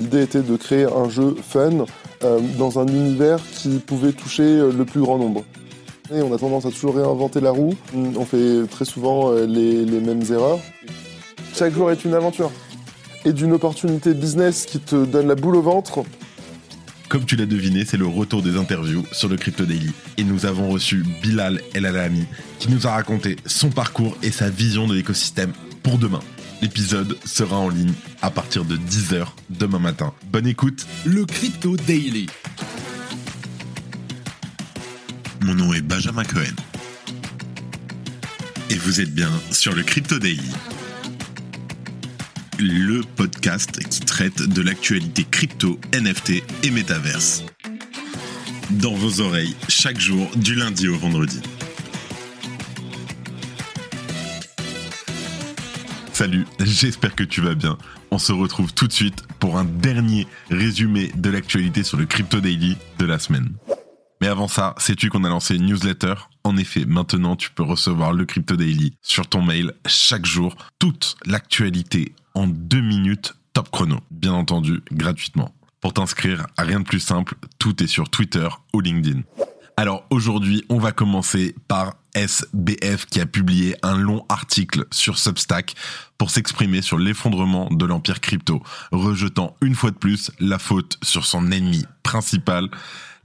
L'idée était de créer un jeu fun euh, dans un univers qui pouvait toucher euh, le plus grand nombre. Et on a tendance à toujours réinventer la roue. On fait très souvent euh, les, les mêmes erreurs. Chaque jour est une aventure. Et d'une opportunité business qui te donne la boule au ventre. Comme tu l'as deviné, c'est le retour des interviews sur le Crypto Daily. Et nous avons reçu Bilal El Alami, qui nous a raconté son parcours et sa vision de l'écosystème pour demain. L'épisode sera en ligne à partir de 10h demain matin. Bonne écoute. Le Crypto Daily. Mon nom est Benjamin Cohen. Et vous êtes bien sur le Crypto Daily. Le podcast qui traite de l'actualité crypto, NFT et métaverse. Dans vos oreilles, chaque jour, du lundi au vendredi. Salut, j'espère que tu vas bien. On se retrouve tout de suite pour un dernier résumé de l'actualité sur le Crypto Daily de la semaine. Mais avant ça, sais-tu qu'on a lancé une newsletter? En effet, maintenant tu peux recevoir le Crypto Daily sur ton mail chaque jour, toute l'actualité en deux minutes top chrono, bien entendu gratuitement. Pour t'inscrire, rien de plus simple, tout est sur Twitter ou LinkedIn. Alors aujourd'hui, on va commencer par SBF qui a publié un long article sur Substack pour s'exprimer sur l'effondrement de l'empire crypto, rejetant une fois de plus la faute sur son ennemi principal,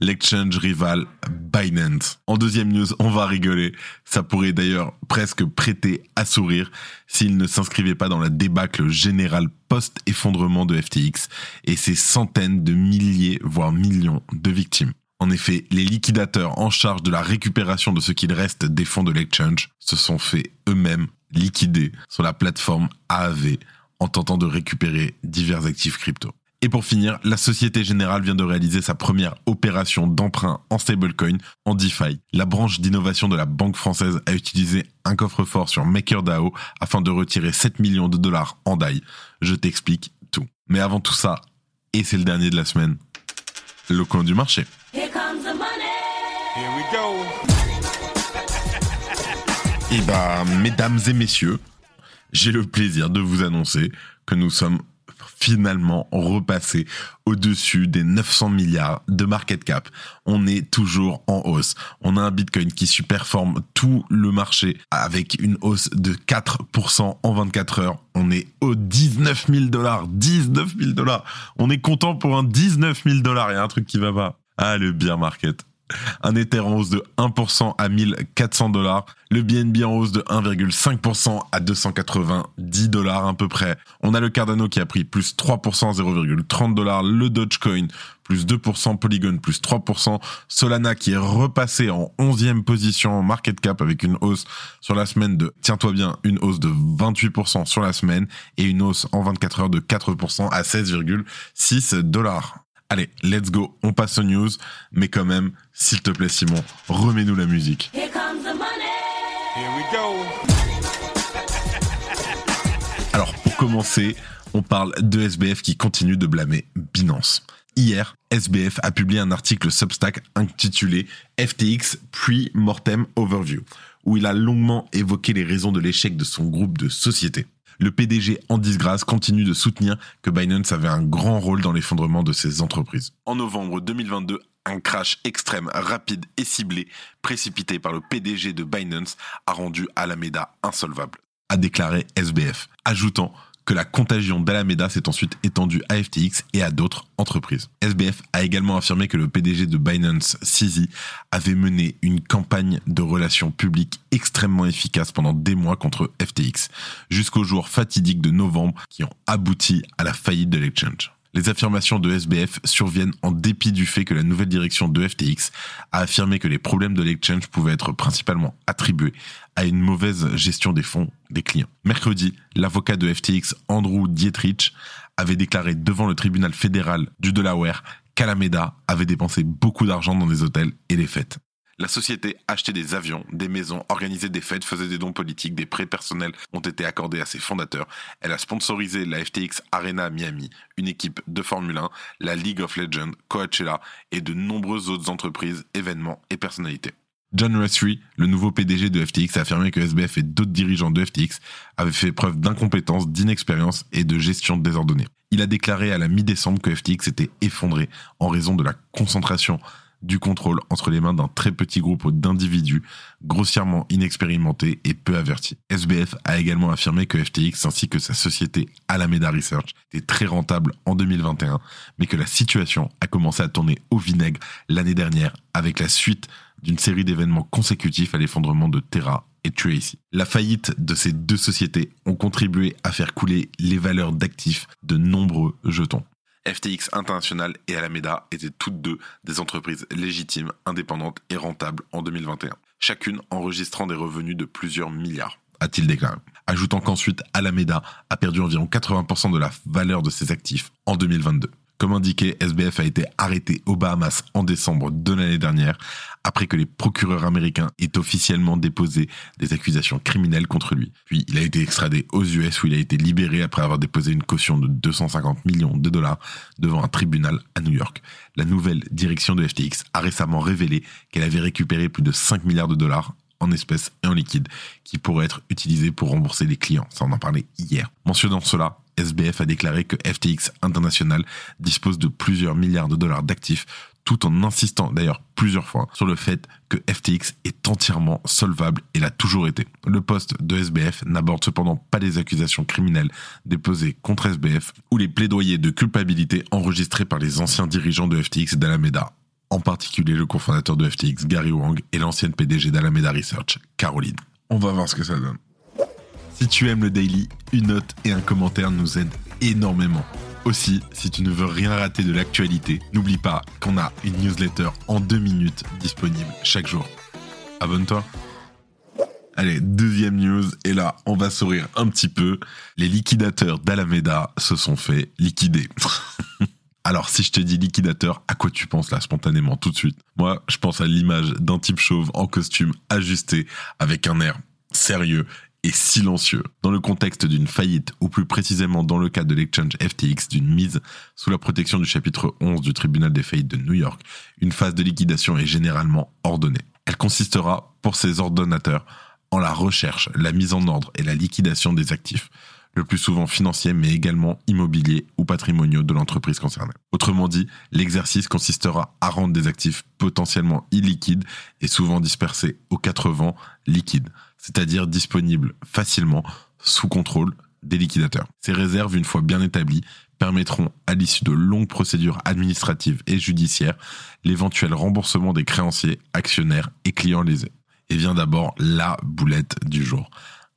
l'exchange rival Binance. En deuxième news, on va rigoler. Ça pourrait d'ailleurs presque prêter à sourire s'il ne s'inscrivait pas dans la débâcle générale post-effondrement de FTX et ses centaines de milliers, voire millions de victimes. En effet, les liquidateurs en charge de la récupération de ce qu'il reste des fonds de l'exchange se sont fait eux-mêmes liquider sur la plateforme AAV en tentant de récupérer divers actifs crypto. Et pour finir, la Société Générale vient de réaliser sa première opération d'emprunt en stablecoin en DeFi. La branche d'innovation de la Banque française a utilisé un coffre-fort sur MakerDAO afin de retirer 7 millions de dollars en DAI. Je t'explique tout. Mais avant tout ça, et c'est le dernier de la semaine, le coin du marché. Here we go. Et bah, mesdames et messieurs, j'ai le plaisir de vous annoncer que nous sommes finalement repassés au-dessus des 900 milliards de market cap. On est toujours en hausse. On a un Bitcoin qui superforme tout le marché avec une hausse de 4% en 24 heures. On est au 19 000 dollars. 19 000 dollars. On est content pour un 19 000 dollars. Il y a un truc qui va pas. Ah, le bear market. Un Ether en hausse de 1% à 1400 dollars. Le BNB en hausse de 1,5% à 290 dollars à peu près. On a le Cardano qui a pris plus 3% à 0,30 dollars. Le Dogecoin plus 2%. Polygon plus 3%. Solana qui est repassé en 11e position en market cap avec une hausse sur la semaine de, tiens-toi bien, une hausse de 28% sur la semaine et une hausse en 24 heures de 4% à 16,6 dollars. Allez, let's go, on passe aux news, mais quand même, s'il te plaît Simon, remets-nous la musique. Here comes the money. Here we go. Alors pour commencer, on parle de SBF qui continue de blâmer Binance. Hier, SBF a publié un article Substack intitulé FTX Pre-Mortem Overview, où il a longuement évoqué les raisons de l'échec de son groupe de sociétés. Le PDG en disgrâce continue de soutenir que Binance avait un grand rôle dans l'effondrement de ses entreprises. En novembre 2022, un crash extrême, rapide et ciblé, précipité par le PDG de Binance, a rendu Alameda insolvable, a déclaré SBF, ajoutant que la contagion d'Alameda s'est ensuite étendue à FTX et à d'autres entreprises. SBF a également affirmé que le PDG de Binance, CZ, avait mené une campagne de relations publiques extrêmement efficace pendant des mois contre FTX, jusqu'au jour fatidique de novembre qui ont abouti à la faillite de l'exchange. Les affirmations de SBF surviennent en dépit du fait que la nouvelle direction de FTX a affirmé que les problèmes de l'exchange pouvaient être principalement attribués à une mauvaise gestion des fonds des clients. Mercredi, l'avocat de FTX, Andrew Dietrich, avait déclaré devant le tribunal fédéral du Delaware qu'Alameda avait dépensé beaucoup d'argent dans des hôtels et des fêtes. La société achetait des avions, des maisons, organisait des fêtes, faisait des dons politiques, des prêts personnels ont été accordés à ses fondateurs. Elle a sponsorisé la FTX Arena Miami, une équipe de Formule 1, la League of Legends, Coachella et de nombreuses autres entreprises, événements et personnalités. John Russry, le nouveau PDG de FTX, a affirmé que SBF et d'autres dirigeants de FTX avaient fait preuve d'incompétence, d'inexpérience et de gestion désordonnée. Il a déclaré à la mi-décembre que FTX était effondré en raison de la concentration du contrôle entre les mains d'un très petit groupe d'individus grossièrement inexpérimentés et peu avertis. SBF a également affirmé que FTX ainsi que sa société Alameda Research étaient très rentables en 2021, mais que la situation a commencé à tourner au vinaigre l'année dernière avec la suite d'une série d'événements consécutifs à l'effondrement de Terra et Tracy. La faillite de ces deux sociétés ont contribué à faire couler les valeurs d'actifs de nombreux jetons. FTX International et Alameda étaient toutes deux des entreprises légitimes, indépendantes et rentables en 2021, chacune enregistrant des revenus de plusieurs milliards, a-t-il déclaré. Ajoutant qu'ensuite Alameda a perdu environ 80% de la valeur de ses actifs en 2022. Comme indiqué, SBF a été arrêté aux Bahamas en décembre de l'année dernière, après que les procureurs américains aient officiellement déposé des accusations criminelles contre lui. Puis il a été extradé aux US où il a été libéré après avoir déposé une caution de 250 millions de dollars devant un tribunal à New York. La nouvelle direction de FTX a récemment révélé qu'elle avait récupéré plus de 5 milliards de dollars en espèces et en liquide qui pourraient être utilisés pour rembourser les clients. Ça, on en parlait hier. Mentionnant cela, SBF a déclaré que FTX International dispose de plusieurs milliards de dollars d'actifs tout en insistant d'ailleurs plusieurs fois sur le fait que FTX est entièrement solvable et l'a toujours été. Le poste de SBF n'aborde cependant pas les accusations criminelles déposées contre SBF ou les plaidoyers de culpabilité enregistrés par les anciens dirigeants de FTX et d'Alameda, en particulier le cofondateur de FTX Gary Wang et l'ancienne PDG d'Alameda Research, Caroline. On va voir ce que ça donne. Si tu aimes le daily, une note et un commentaire nous aident énormément. Aussi, si tu ne veux rien rater de l'actualité, n'oublie pas qu'on a une newsletter en deux minutes disponible chaque jour. Abonne-toi. Allez, deuxième news, et là, on va sourire un petit peu. Les liquidateurs d'Alameda se sont fait liquider. Alors, si je te dis liquidateur, à quoi tu penses là spontanément tout de suite? Moi, je pense à l'image d'un type chauve en costume ajusté avec un air sérieux silencieux. Dans le contexte d'une faillite, ou plus précisément dans le cas de l'exchange FTX d'une mise sous la protection du chapitre 11 du tribunal des faillites de New York, une phase de liquidation est généralement ordonnée. Elle consistera pour ses ordonnateurs en la recherche, la mise en ordre et la liquidation des actifs, le plus souvent financiers mais également immobiliers ou patrimoniaux de l'entreprise concernée. Autrement dit, l'exercice consistera à rendre des actifs potentiellement illiquides et souvent dispersés aux quatre vents liquides, c'est-à-dire disponibles facilement sous contrôle des liquidateurs. Ces réserves, une fois bien établies, permettront, à l'issue de longues procédures administratives et judiciaires, l'éventuel remboursement des créanciers, actionnaires et clients lésés. Et vient d'abord la boulette du jour.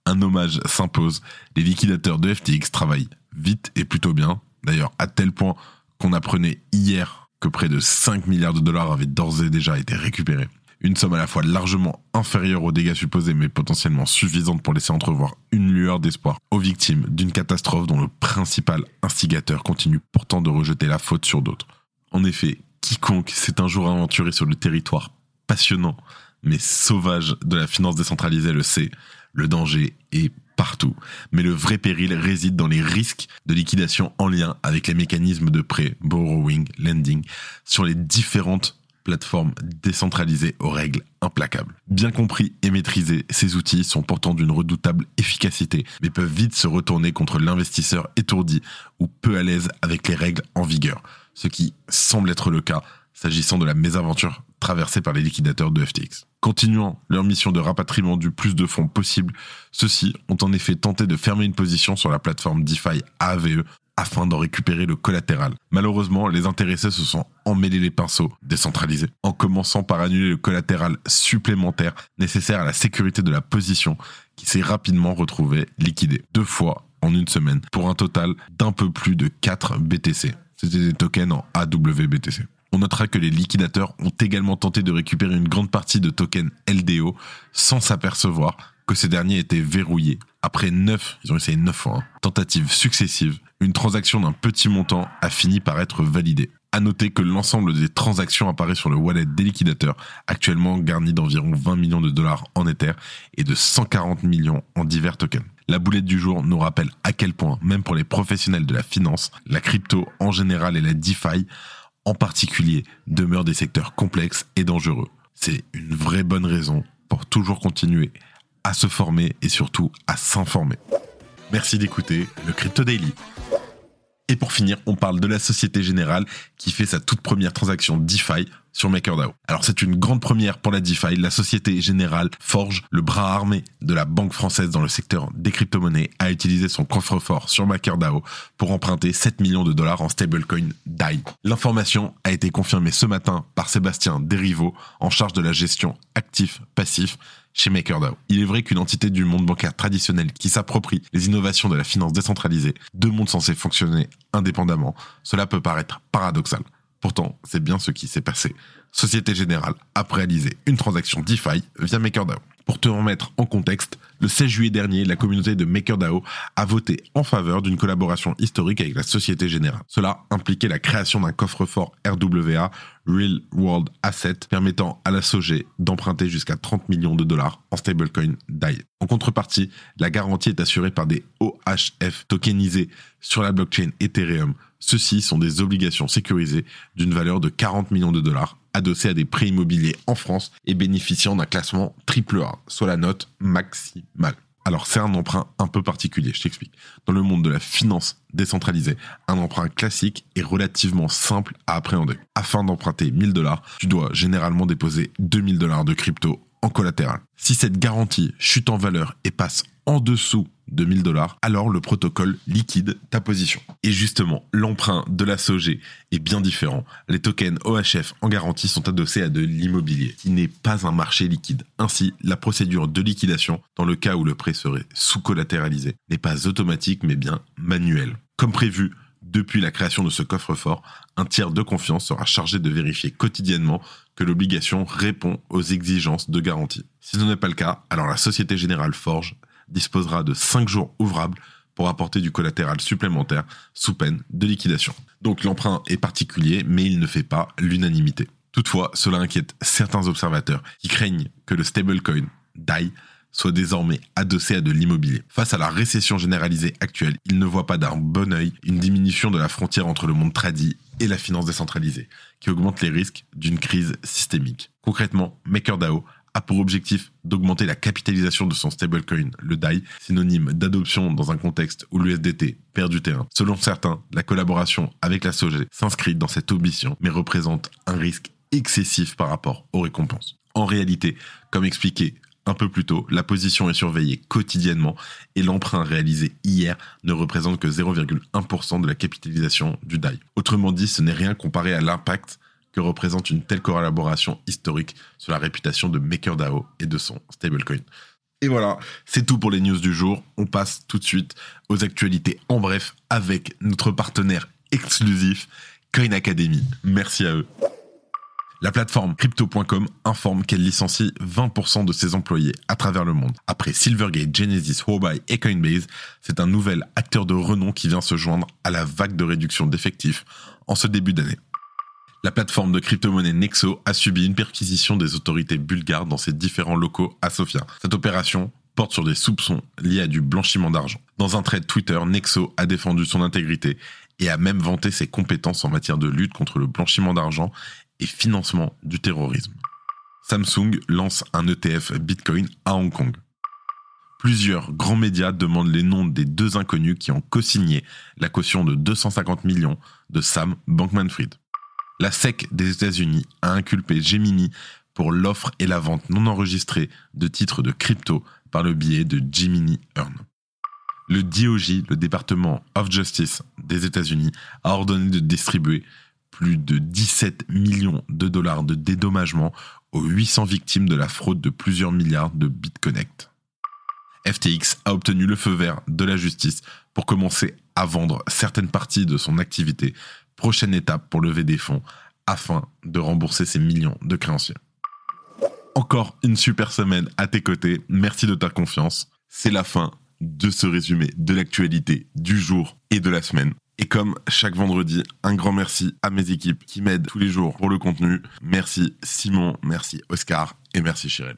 Un hommage s'impose. Les liquidateurs de FTX travaillent vite et plutôt bien. D'ailleurs, à tel point qu'on apprenait hier que près de 5 milliards de dollars avaient d'ores et déjà été récupérés. Une somme à la fois largement inférieure aux dégâts supposés mais potentiellement suffisante pour laisser entrevoir une lueur d'espoir aux victimes d'une catastrophe dont le principal instigateur continue pourtant de rejeter la faute sur d'autres. En effet, quiconque s'est un jour aventuré sur le territoire passionnant mais sauvage de la finance décentralisée le sait, le danger est partout. Mais le vrai péril réside dans les risques de liquidation en lien avec les mécanismes de prêt, borrowing, lending, sur les différentes plateformes décentralisées aux règles implacables. Bien compris et maîtrisés, ces outils sont pourtant d'une redoutable efficacité, mais peuvent vite se retourner contre l'investisseur étourdi ou peu à l'aise avec les règles en vigueur, ce qui semble être le cas s'agissant de la mésaventure traversée par les liquidateurs de FTX. Continuant leur mission de rapatriement du plus de fonds possible, ceux-ci ont en effet tenté de fermer une position sur la plateforme DeFi AAVE afin d'en récupérer le collatéral. Malheureusement, les intéressés se sont emmêlés les pinceaux, décentralisés, en commençant par annuler le collatéral supplémentaire nécessaire à la sécurité de la position qui s'est rapidement retrouvée liquidée. Deux fois en une semaine, pour un total d'un peu plus de 4 BTC. C'était des tokens en AWBTC. On notera que les liquidateurs ont également tenté de récupérer une grande partie de tokens LDO sans s'apercevoir que ces derniers étaient verrouillés. Après neuf, ils ont essayé neuf fois, hein, tentatives successives, une transaction d'un petit montant a fini par être validée. À noter que l'ensemble des transactions apparaît sur le wallet des liquidateurs, actuellement garni d'environ 20 millions de dollars en Ether et de 140 millions en divers tokens. La boulette du jour nous rappelle à quel point, même pour les professionnels de la finance, la crypto en général et la DeFi en particulier demeurent des secteurs complexes et dangereux. C'est une vraie bonne raison pour toujours continuer à se former et surtout à s'informer. Merci d'écouter le Crypto Daily. Et pour finir, on parle de la Société Générale qui fait sa toute première transaction DeFi sur MakerDAO. Alors c'est une grande première pour la DeFi. La Société Générale Forge, le bras armé de la banque française dans le secteur des crypto-monnaies, a utilisé son coffre-fort sur MakerDAO pour emprunter 7 millions de dollars en stablecoin DAI. L'information a été confirmée ce matin par Sébastien Derivo en charge de la gestion actif-passif chez MakerDAO. Il est vrai qu'une entité du monde bancaire traditionnel qui s'approprie les innovations de la finance décentralisée, deux mondes censés fonctionner indépendamment, cela peut paraître paradoxal. Pourtant, c'est bien ce qui s'est passé. Société Générale a réalisé une transaction DeFi via MakerDAO. Pour te remettre en contexte, le 16 juillet dernier, la communauté de MakerDAO a voté en faveur d'une collaboration historique avec la Société Générale. Cela impliquait la création d'un coffre-fort RWA, Real World Asset, permettant à la SOG d'emprunter jusqu'à 30 millions de dollars en stablecoin DAI. En contrepartie, la garantie est assurée par des OHF tokenisés sur la blockchain Ethereum. Ceux-ci sont des obligations sécurisées d'une valeur de 40 millions de dollars adossés à des prêts immobiliers en France et bénéficiant d'un classement AAA, soit la note maximale. Alors c'est un emprunt un peu particulier, je t'explique. Dans le monde de la finance décentralisée, un emprunt classique est relativement simple à appréhender. Afin d'emprunter 1000 dollars, tu dois généralement déposer 2000 dollars de crypto en collatéral. Si cette garantie chute en valeur et passe en dessous de 1000 dollars, alors le protocole liquide ta position. Et justement, l'emprunt de la SOG est bien différent. Les tokens OHF en garantie sont adossés à de l'immobilier, qui n'est pas un marché liquide. Ainsi, la procédure de liquidation, dans le cas où le prêt serait sous-collatéralisé, n'est pas automatique mais bien manuelle. Comme prévu, depuis la création de ce coffre-fort, un tiers de confiance sera chargé de vérifier quotidiennement que l'obligation répond aux exigences de garantie. Si ce n'est pas le cas, alors la Société Générale Forge disposera de 5 jours ouvrables pour apporter du collatéral supplémentaire sous peine de liquidation. Donc l'emprunt est particulier, mais il ne fait pas l'unanimité. Toutefois, cela inquiète certains observateurs qui craignent que le stablecoin DAI soit désormais adossé à de l'immobilier. Face à la récession généralisée actuelle, ils ne voient pas d'un bon œil une diminution de la frontière entre le monde tradit et la finance décentralisée, qui augmente les risques d'une crise systémique. Concrètement, MakerDAO a pour objectif d'augmenter la capitalisation de son stablecoin, le DAI, synonyme d'adoption dans un contexte où l'USDT perd du terrain. Selon certains, la collaboration avec la SOG s'inscrit dans cette ambition, mais représente un risque excessif par rapport aux récompenses. En réalité, comme expliqué un peu plus tôt, la position est surveillée quotidiennement et l'emprunt réalisé hier ne représente que 0,1% de la capitalisation du DAI. Autrement dit, ce n'est rien comparé à l'impact que représente une telle collaboration historique sur la réputation de MakerDAO et de son stablecoin. Et voilà, c'est tout pour les news du jour. On passe tout de suite aux actualités en bref avec notre partenaire exclusif, Coin Academy. Merci à eux. La plateforme crypto.com informe qu'elle licencie 20% de ses employés à travers le monde. Après Silvergate, Genesis, Huobi et Coinbase, c'est un nouvel acteur de renom qui vient se joindre à la vague de réduction d'effectifs en ce début d'année. La plateforme de crypto-monnaie Nexo a subi une perquisition des autorités bulgares dans ses différents locaux à Sofia. Cette opération porte sur des soupçons liés à du blanchiment d'argent. Dans un thread Twitter, Nexo a défendu son intégrité et a même vanté ses compétences en matière de lutte contre le blanchiment d'argent et financement du terrorisme. Samsung lance un ETF Bitcoin à Hong Kong. Plusieurs grands médias demandent les noms des deux inconnus qui ont co-signé la caution de 250 millions de Sam Bankman-Fried. La SEC des États-Unis a inculpé Gemini pour l'offre et la vente non enregistrée de titres de crypto par le biais de Gemini Earn. Le DOJ, le département of Justice des États-Unis, a ordonné de distribuer plus de 17 millions de dollars de dédommagement aux 800 victimes de la fraude de plusieurs milliards de BitConnect. FTX a obtenu le feu vert de la justice pour commencer à vendre certaines parties de son activité prochaine étape pour lever des fonds afin de rembourser ses millions de créanciers. Encore une super semaine à tes côtés. Merci de ta confiance. C'est la fin de ce résumé de l'actualité du jour et de la semaine. Et comme chaque vendredi, un grand merci à mes équipes qui m'aident tous les jours pour le contenu. Merci Simon, merci Oscar et merci Chirel.